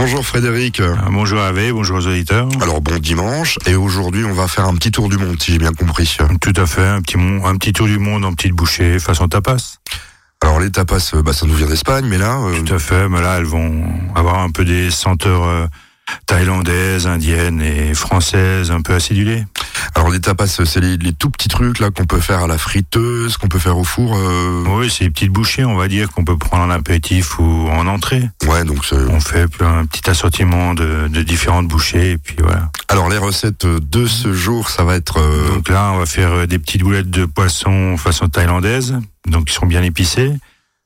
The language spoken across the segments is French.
Bonjour Frédéric. Euh, bonjour Hervé, bonjour aux auditeurs. Alors bon dimanche, et aujourd'hui on va faire un petit tour du monde, si j'ai bien compris. Tout à fait, un petit, un petit tour du monde en petite bouchée, façon tapas. Alors les tapas, euh, bah, ça nous vient d'Espagne, mais là... Euh, Tout à fait, mais là elles vont avoir un peu des senteurs thaïlandaise, indienne et française, un peu acidulée. Alors les tapas, c'est les, tout petits trucs là qu'on peut faire à la friteuse, qu'on peut faire au four. Euh... Oui, c'est les petites bouchées, on va dire, qu'on peut prendre en apéritif ou en entrée. Ouais, donc on fait un petit assortiment de, de, différentes bouchées et puis voilà. Alors les recettes de ce jour, ça va être. Euh... Donc là, on va faire euh, des petites boulettes de poisson façon thaïlandaise, donc qui sont bien épicées.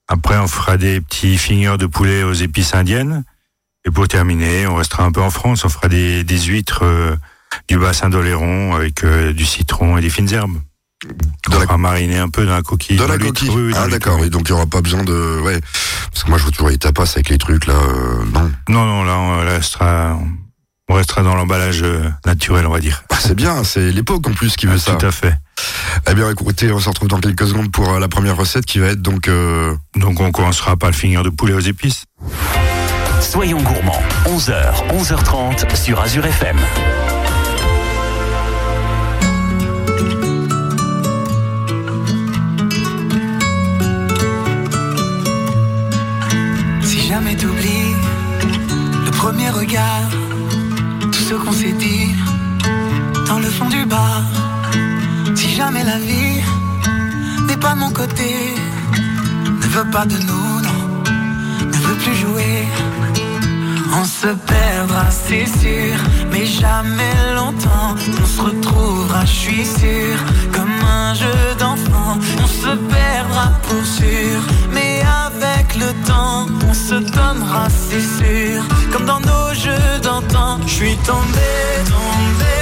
Après, on fera des petits fingers de poulet aux épices indiennes. Et pour terminer, on restera un peu en France, on fera des, des huîtres euh, du bassin d'Oléron avec euh, du citron et des fines herbes. On va mariner un peu dans la coquille. Dans la coquille. ah d'accord. Et donc il y aura pas besoin de ouais. Parce que moi je vois toujours les tapas avec les trucs là. Euh, non. Non non là on restera on restera dans l'emballage naturel on va dire. Ah, c'est bien. C'est l'époque en plus qui veut ah, ça. Tout à fait. Eh bien écoutez on se retrouve dans quelques secondes pour la première recette qui va être donc. Donc on commencera par le finger de poulet aux épices. Soyons gourmands, 11h, 11h30 sur Azure FM. Si jamais t'oublies le premier regard, tout ce qu'on s'est dit dans le fond du bar. Si jamais la vie n'est pas mon côté, ne veut pas de nous, non, ne veut plus jouer on se perdra, c'est sûr, mais jamais longtemps. On se retrouvera, je suis sûr, comme un jeu d'enfant. On se perdra pour sûr, mais avec le temps, on se donnera, c'est sûr, comme dans nos jeux d'antan. Je suis tombé, tombé, tombé.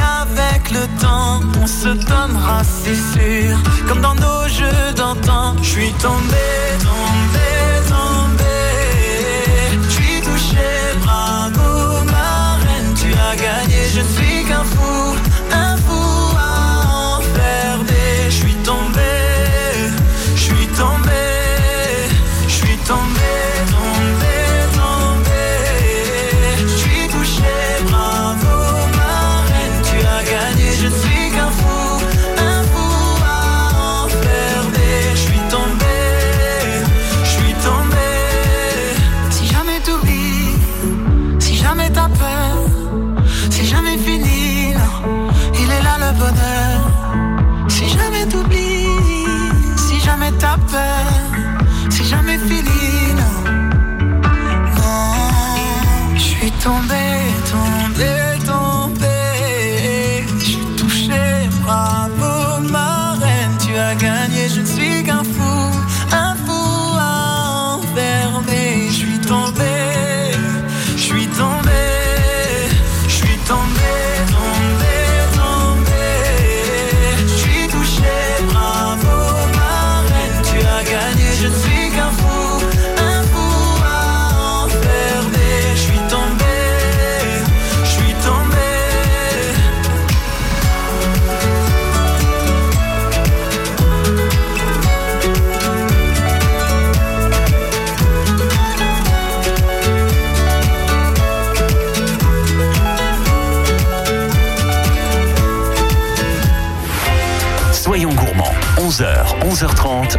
on se donnera, c'est sûr, comme dans nos jeux d'antan. Je suis tombé, tombé,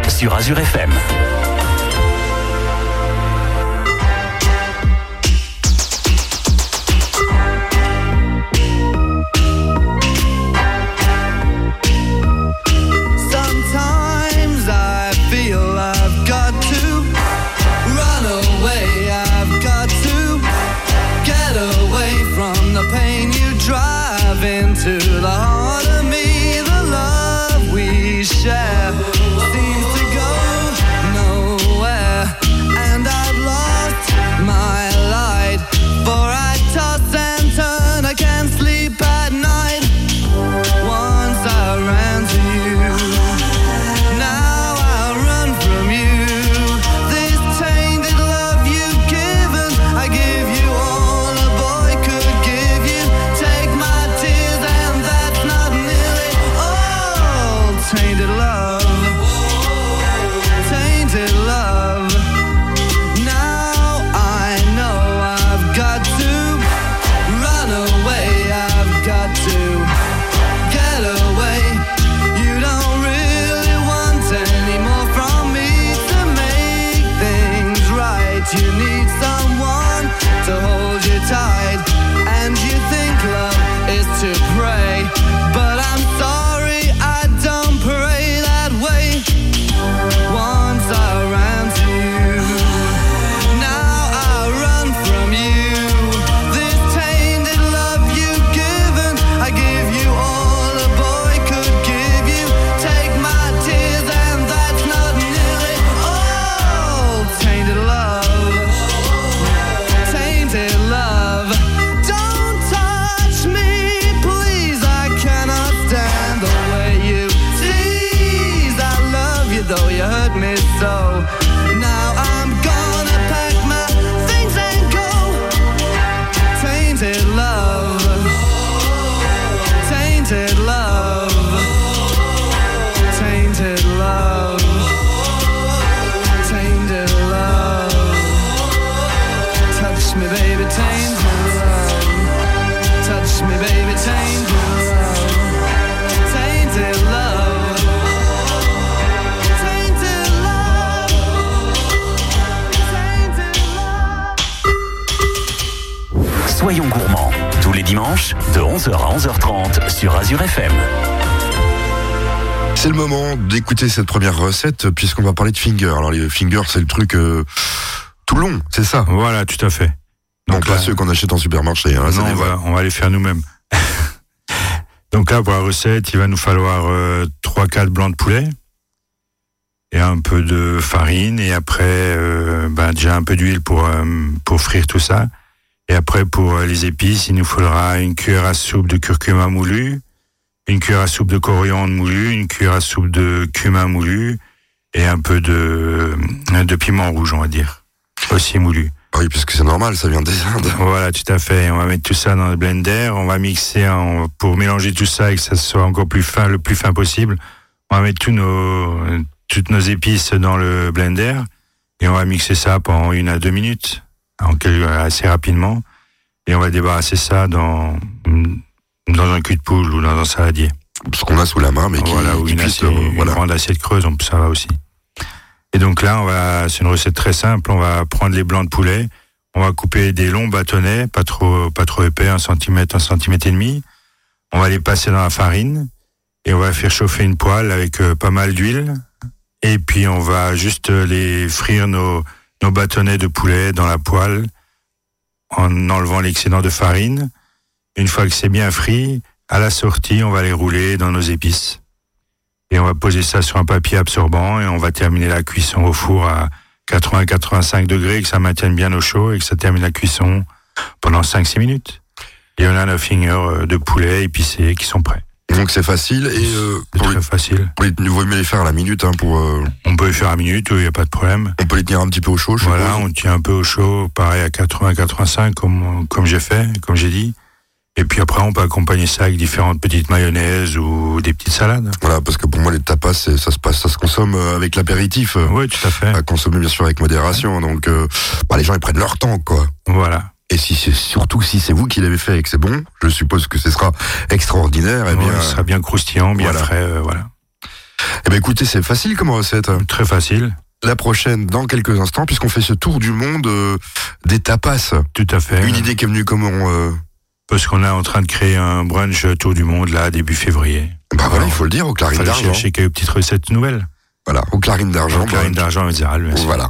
sur Azure FM. so de 11h à 11h30 sur Azure FM. C'est le moment d'écouter cette première recette puisqu'on va parler de finger. Alors les fingers, c'est le truc euh, tout long, c'est ça? Voilà, tout à fait. Donc, pas là- ceux qu'on achète en supermarché. Hein, non, va, on va les faire nous-mêmes. Donc là, pour la recette, il va nous falloir euh, 3-4 blancs de poulet et un peu de farine et après, euh, ben, déjà un peu d'huile pour, euh, pour frire tout ça. Et après, pour euh, les épices, il nous faudra une cuillère à soupe de curcuma moulu, une cuillère à soupe de coriandre moulu, une cuillère à soupe de cumin moulu et un peu de, de piment rouge, on va dire, aussi moulu. Ah Oui, parce que c'est normal, ça vient des Indes. Voilà, tout à fait. On va mettre tout ça dans le blender. On va mixer pour mélanger tout ça et que ça soit encore plus fin, le plus fin possible. On va mettre tous nos, toutes nos épices dans le blender et on va mixer ça pendant une à deux minutes, en quel- assez rapidement. Et on va débarrasser ça dans, dans un cul de poule ou dans un saladier. Ce qu'on a sous la main, mais qui, voilà, ou une, assiette- euh, une voilà. grande assiette creuse, on- ça va aussi. Et donc là, on va, c'est une recette très simple. On va prendre les blancs de poulet, on va couper des longs bâtonnets, pas trop, pas trop épais, un centimètre, un centimètre et demi. On va les passer dans la farine et on va faire chauffer une poêle avec euh, pas mal d'huile. Et puis on va juste euh, les frire nos, nos bâtonnets de poulet dans la poêle en enlevant l'excédent de farine. Une fois que c'est bien frit, à la sortie, on va les rouler dans nos épices. Et on va poser ça sur un papier absorbant et on va terminer la cuisson au four à 80-85 degrés, que ça maintienne bien au chaud et que ça termine la cuisson pendant 5-6 minutes. Et on a nos fingers euh, de poulet épicés qui sont prêts. Donc c'est facile et euh, pour les, très facile. pour les, vaut mieux les faire à la minute hein, pour. euh, On peut les faire à minute, il n'y a pas de problème. on peut les tenir un petit peu au chaud. Je Voilà, suppose. on tient un peu au chaud, pareil à 80-85 comme, comme j'ai fait, comme j'ai dit. Et puis après, on peut accompagner ça avec différentes petites mayonnaises ou des petites salades. Voilà, parce que pour moi les tapas, ça se passe, ça se consomme euh, avec l'apéritif. euh, Oui, tout à fait. À consommer bien sûr avec modération. Donc euh, bah, les gens ils prennent leur temps quoi. Voilà. Et si c'est surtout si c'est vous qui l'avez fait et que c'est bon, je suppose que ce sera extraordinaire. Bien, Ouais, ce sera bien croustillant, bien voilà. frais, euh, voilà. eh bien, écoutez, c'est facile comme recette. Très facile, La prochaine dans quelques instants, puisqu'on fait ce tour du monde euh, des tapas. tout à fait. Une idée qui est venue comment euh, Parce qu'on est en train de créer un brunch tour du monde, là, début février. Bah voilà, il faut le dire, au fallait d'argent. chercher quelques petites recettes nouvelles. Voilà, au d'argent. Clarine d'argent, Mézéral, bien sûr. Voilà.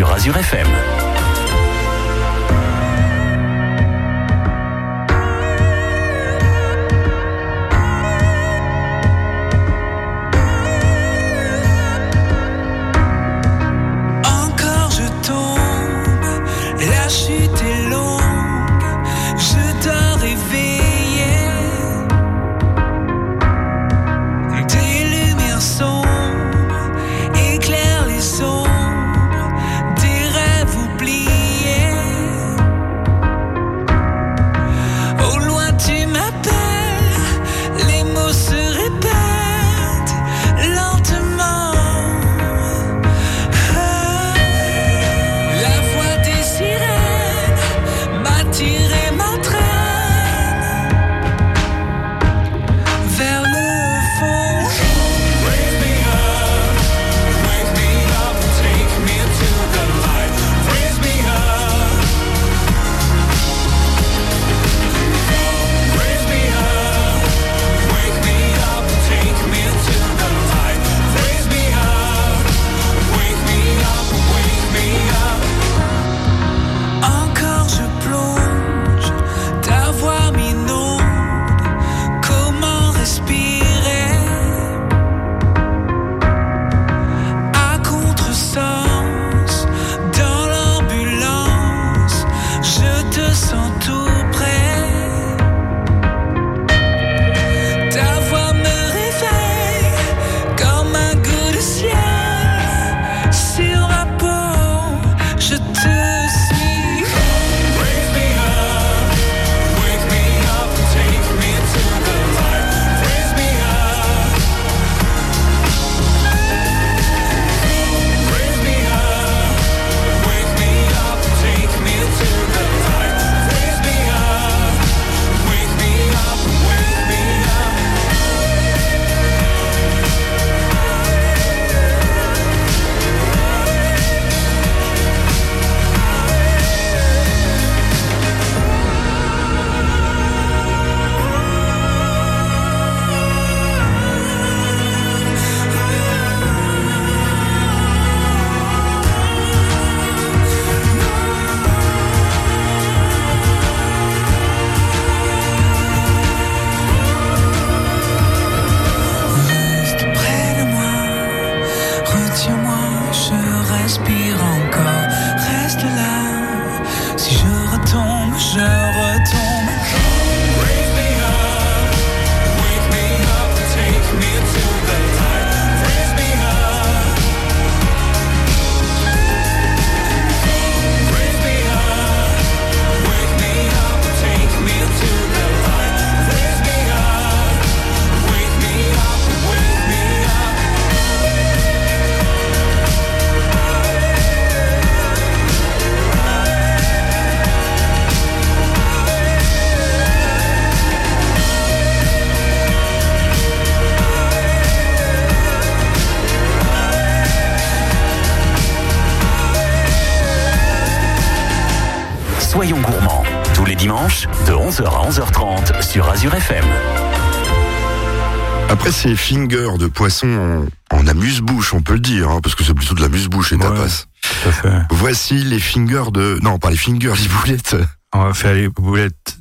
Sur Azure FM. 11h à 11h30 sur Azure FM. Après ces fingers de poisson en, en amuse-bouche, on peut le dire, hein, parce que c'est plutôt de l'amuse-bouche et Ouais. Tout à fait. Voici les fingers de... Non, pas les fingers, les boulettes On va faire les boulettes.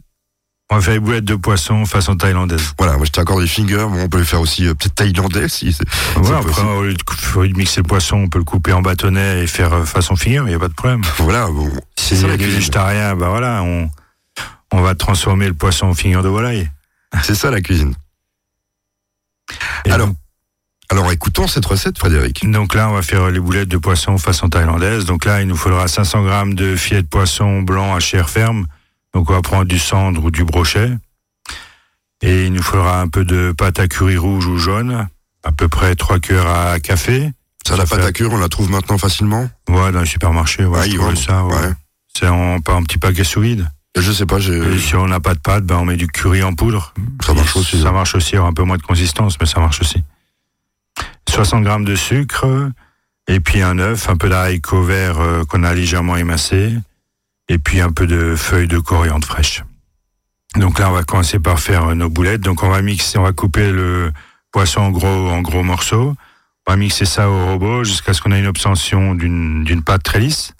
On va faire les boulettes de poisson façon thaïlandaise. Voilà, moi je t'accorde les fingers, bon, on peut les faire aussi euh, peut-être thaïlandais si c'est c'est après, au lieu, de, de mixer le poisson, on peut le couper en bâtonnet et faire euh, façon finger, il n'y a pas de problème. Voilà, bon, Si c'est la cuisine. végétariens, bah voilà, on, on va transformer le poisson en finger de volaille. C'est ça la cuisine. Et Alors, Alors écoutons cette recette, Frédéric. donc là, on va faire les boulettes de poisson façon thaïlandaise. Donc là, il nous faudra 500 grammes de filets de poisson blanc à chair ferme. Donc on va prendre du cendre ou du brochet. Et il nous faudra un peu de pâte à curry rouge ou jaune, à peu près 3 cuillères à café. Ça, la pâte à cuire, on la trouve maintenant facilement Ouais, dans les supermarchés, ouais, Ah, ils ça. Ouais. Ouais. C'est en, pas un petit paquet sous vide. Je sais pas. Et si on n'a pas de pâte, ben on met du curry en poudre. Ça marche aussi, Ça hein. marche aussi, il y aura un peu moins de consistance, mais ça marche aussi. 60 grammes de sucre, et puis un œuf, un peu d'haricot vert euh, qu'on a légèrement émincé, et puis un peu de feuilles de coriandre fraîche. Donc là, on va commencer par faire euh, nos boulettes. Donc on va mixer, on va couper le poisson en gros, en gros morceaux. On va mixer ça au robot jusqu'à ce qu'on ait une obtention d'une d'une pâte très lisse.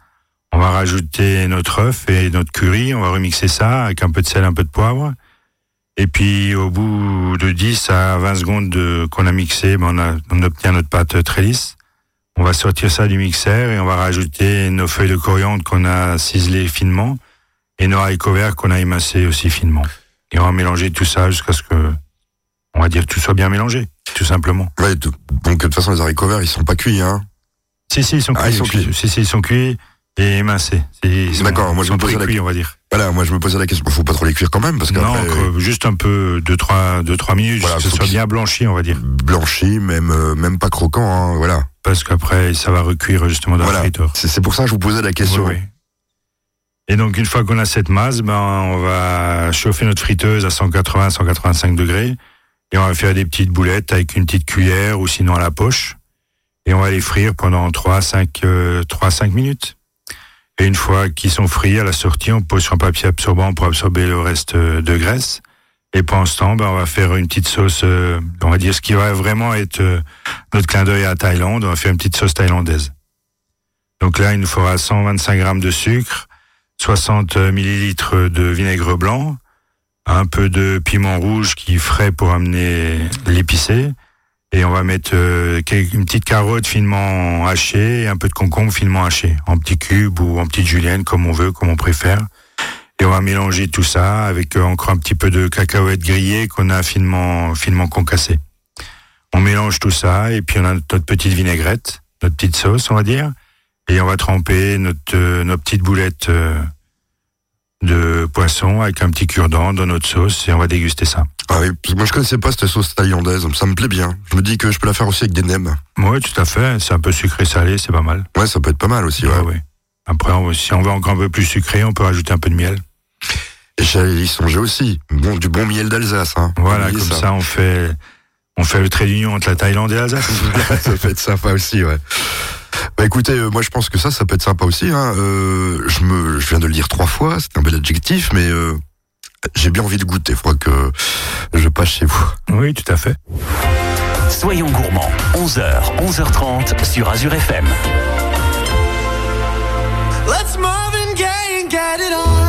On va rajouter notre œuf et notre curry. On va remixer ça avec un peu de sel, un peu de poivre. Et puis, au bout de 10 à 20 secondes de- qu'on a mixé, ben, on, a, on obtient notre pâte très lisse. On va sortir ça du mixeur et on va rajouter nos feuilles de coriandre qu'on a ciselées finement et nos haricots verts qu'on a émincés aussi finement. Et on va mélanger tout ça jusqu'à ce que, on va dire, tout soit bien mélangé, tout simplement. Ouais, donc de toute façon, les haricots verts, ils sont pas cuits, hein? Si, si, ils sont cuits. Ah, ils sont cuits. Si, si, ils sont cuits et émincés. D'accord, moi, je me posais la- pré-cuits, on va dire. Voilà, moi je me posais la question, faut pas trop les cuire quand même, parce Non, que- juste un peu, deux, trois, deux, trois minutes, Voilà, que ce soit bien blanchi, on va dire. blanchi, même, euh, même pas croquant, hein, voilà. Parce qu'après, ça va recuire justement dans Voilà. le friteur. C'est pour ça que je vous posais la question. Oui, oui. Et donc, une fois qu'on a cette masse, ben, on va chauffer notre friteuse à 180, 185 degrés. Et on va faire des petites boulettes avec une petite cuillère ou sinon à la poche. Et on va les frire pendant 3, 5, euh, 3, 5 minutes. Et une fois qu'ils sont frits, à la sortie, on pose sur un papier absorbant pour absorber le reste euh, de graisse. Et pendant ce temps, ben, on va faire une petite sauce, euh, on va dire ce qui va vraiment être euh, notre clin d'œil à Thaïlande. On va faire une petite sauce thaïlandaise. Donc là, il nous faudra 125 grammes de sucre, 60 millilitres de vinaigre blanc, un peu de piment rouge qui est frais pour amener l'épicé. Et on va mettre euh, une petite carotte finement hachée et un peu de concombre finement haché, en petits cubes ou en petites juliennes, comme on veut, comme on préfère. Et on va mélanger tout ça avec euh, encore un petit peu de cacahuètes grillées qu'on a finement, finement concassées. On mélange tout ça et puis on a notre petite vinaigrette, notre petite sauce, on va dire. Et on va tremper notre, euh, nos petites boulettes euh, de poisson avec un petit cure-dent dans notre sauce et on va déguster ça. Ah oui, parce que moi je connaissais pas cette sauce thaïlandaise, ça me plaît bien. Je me dis que je peux la faire aussi avec des nems. Oui, tout à fait. C'est un peu sucré-salé, c'est pas mal. Ouais, ça peut être pas mal aussi, ouais. Ouais, ouais. Après, on- si on veut encore un peu plus sucré, on peut rajouter un peu de miel. Et j'allais y songer aussi. Bon, du bon miel d'Alsace, hein. Voilà, comme ça. on fait on fait le trait d'union entre la Thaïlande et l'Alsace. ça peut être sympa aussi, ouais. Bah écoutez, euh, moi je pense que ça, ça peut être sympa aussi. Hein. Euh, je me, je viens de le dire trois fois, c'est un bel adjectif, mais euh, j'ai bien envie de goûter. Faut que je passe chez vous. oui, tout à fait. Soyons gourmands, 11h, 11h30 sur Azure FM. Let's Marvin Gaye and get it on.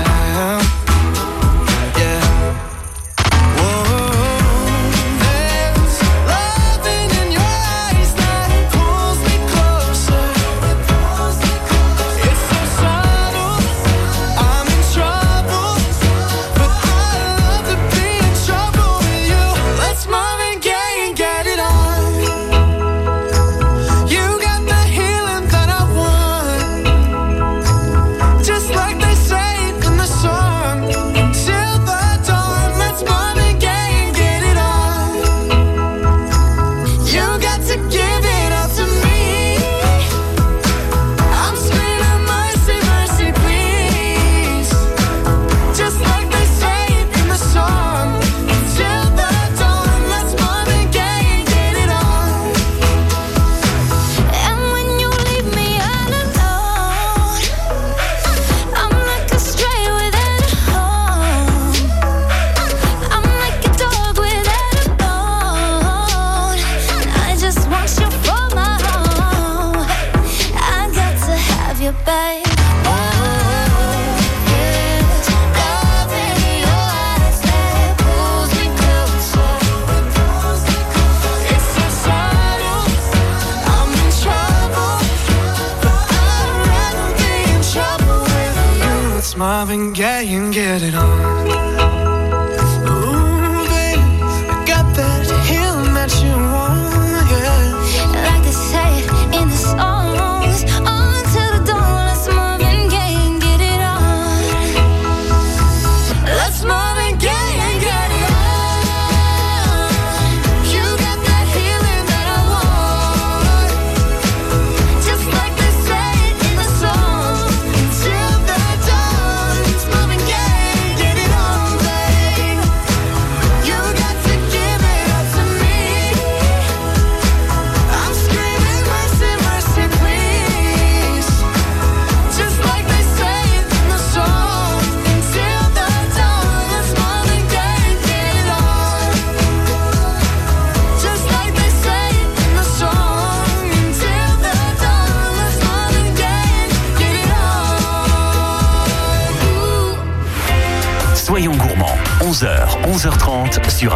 loving, yeah,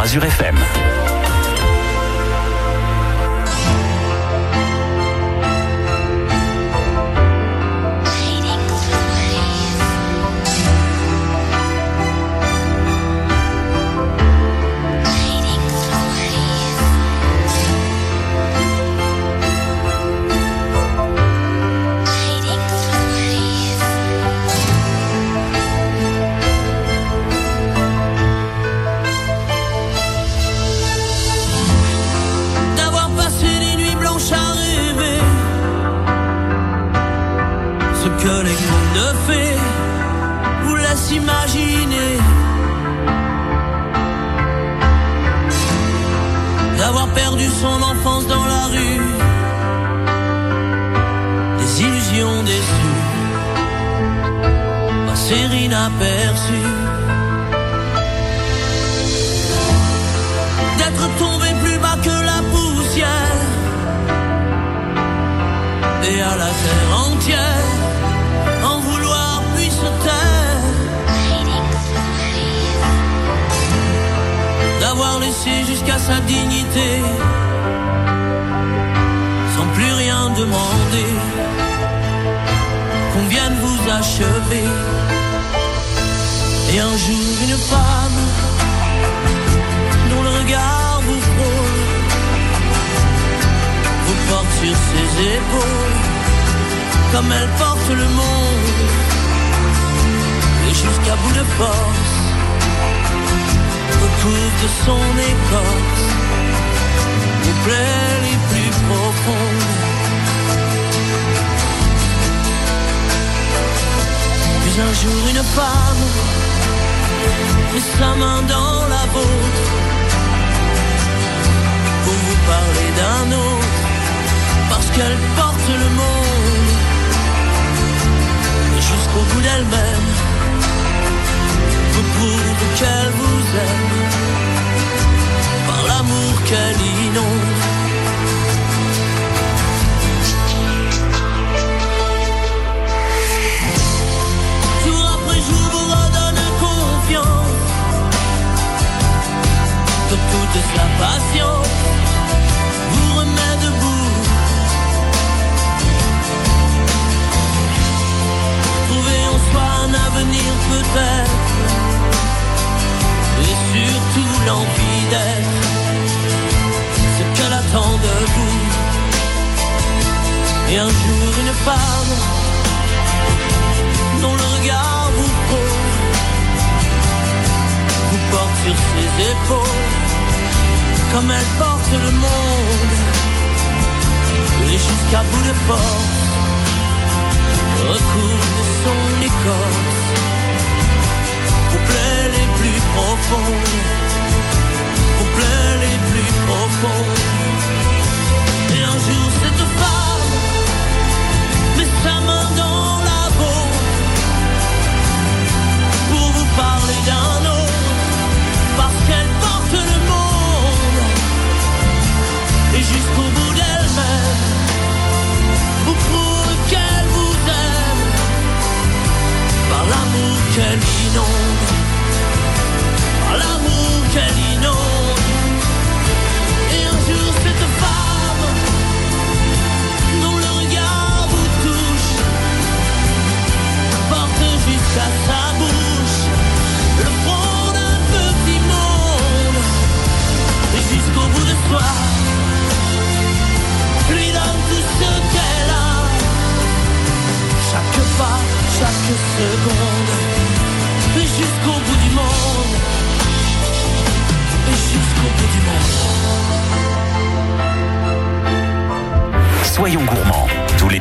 Azure FM. qu'on vienne vous achever. Et un jour une femme dont le regard vous frôle, vous porte sur ses épaules comme elle porte le monde. Et jusqu'à bout de force, recouvre de son écorce les plaies les plus profondes. un jour une femme, mais sa main dans la vôtre, pour vous parler d'un autre, parce qu'elle porte le monde, jusqu'au bout d'elle-même, vous prouve qu'elle vous aime, par l'amour qu'elle inonde.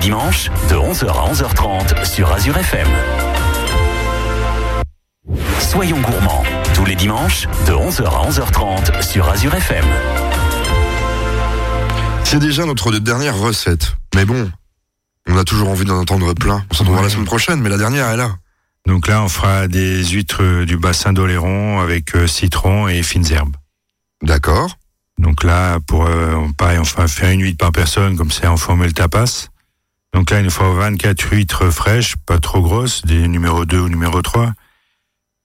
Dimanches, de 11h à 11h30 sur Azure FM. Soyons gourmands, tous les dimanches, de 11h à 11h30 sur Azure FM. C'est déjà notre dernière recette. Mais bon, on a toujours envie d'en entendre plein. On s'en trouvera la semaine prochaine, mais la dernière est là. Donc là, on fera des huîtres euh, du bassin d'Oléron avec euh, citron et fines herbes. D'accord. Donc là, pour euh, pareil, on va faire une huître par personne, comme c'est en formule tapas. Donc là, il nous faut 24 huîtres fraîches, pas trop grosses, des numéro 2 ou numéro 3.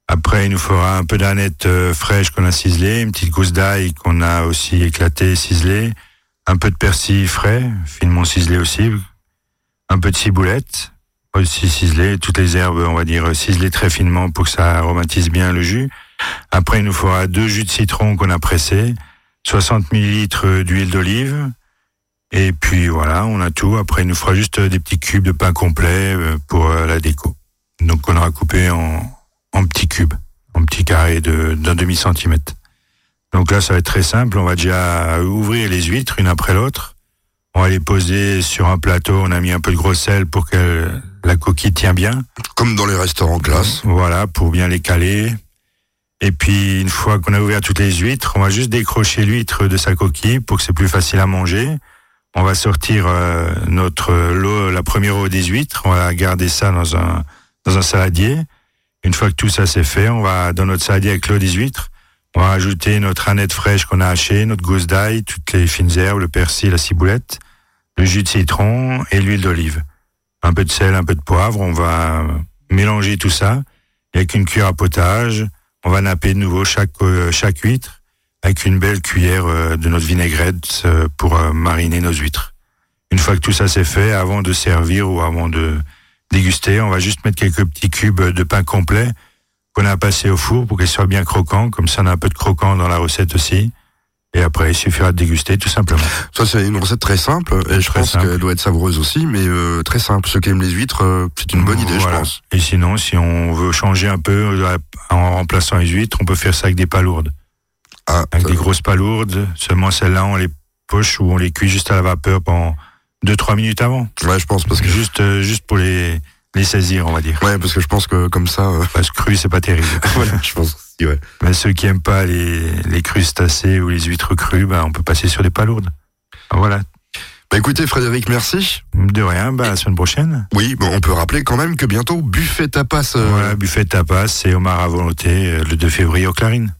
Après, il nous faudra un peu d'aneth euh, fraîche qu'on a ciselée, une petite gousse d'ail qu'on a aussi éclatée, ciselée, un peu de persil frais, finement ciselé aussi, un peu de ciboulette, aussi ciselé, toutes les herbes, on va dire, ciselées très finement pour que ça aromatise bien le jus. Après, il nous faudra deux jus de citron qu'on a pressés, 60 millilitres d'huile d'olive. Et puis voilà, on a tout. Après, il nous fera juste des petits cubes de pain complet euh, pour euh, la déco. Donc, on aura coupé en, en petits cubes, en petits carrés de- d'un demi centimètre. Donc là, ça va être très simple. On va déjà ouvrir les huîtres une après l'autre. On va les poser sur un plateau. On a mis un peu de gros sel pour que la coquille tient bien. Comme dans les restaurants classe. Voilà, pour bien les caler. Et puis, une fois qu'on a ouvert toutes les huîtres, on va juste décrocher l'huître de sa coquille pour que c'est plus facile à manger. On va sortir euh, notre lot, la première eau des huîtres. On va garder ça dans un dans un saladier. Une fois que tout ça c'est fait, on va dans notre saladier avec l'eau des huîtres. On va ajouter notre aneth fraîche qu'on a hachée, notre gousse d'ail, toutes les fines herbes, le persil, la ciboulette, le jus de citron et l'huile d'olive. Un peu de sel, un peu de poivre. On va mélanger tout ça. Et avec une cuillère à potage, on va napper de nouveau chaque euh, chaque huître avec une belle cuillère euh, de notre vinaigrette euh, pour euh, mariner nos huîtres. Une fois que tout ça c'est fait, avant de servir ou avant de déguster, on va juste mettre quelques petits cubes de pain complet qu'on a passé au four pour qu'ils soient bien croquants. Comme ça, on a un peu de croquant dans la recette aussi. Et après, il suffira de déguster tout simplement. Ça, c'est une recette très simple. Et je pense qu'elle doit être savoureuse aussi, mais euh, très simple. Ceux qui aiment les huîtres, euh, c'est une bonne idée, Voilà. je pense. Et sinon, si on veut changer un peu en remplaçant les huîtres, on peut faire ça avec des palourdes. Ah, Avec des grosses palourdes. Seulement celles-là, on les poche ou on les cuit juste à la vapeur pendant 2-3 minutes avant. ouais, je pense parce que Juste, euh, juste pour les, les saisir, on va dire. ouais, parce que je pense que comme ça, euh, Parce que cru, c'est pas terrible. voilà, je pense aussi, ouais. Mais ceux qui aiment pas les, les crustacés ou les huîtres crues, ben, on peut passer sur des palourdes. Ah, Voilà. Bah écoutez, Frédéric, merci. De rien, bah, à la semaine prochaine. Oui, bon, on peut rappeler quand même que bientôt buffet tapas. euh, Voilà, buffet tapas, c'est Omar à volonté, euh, le 2 février au Clarines.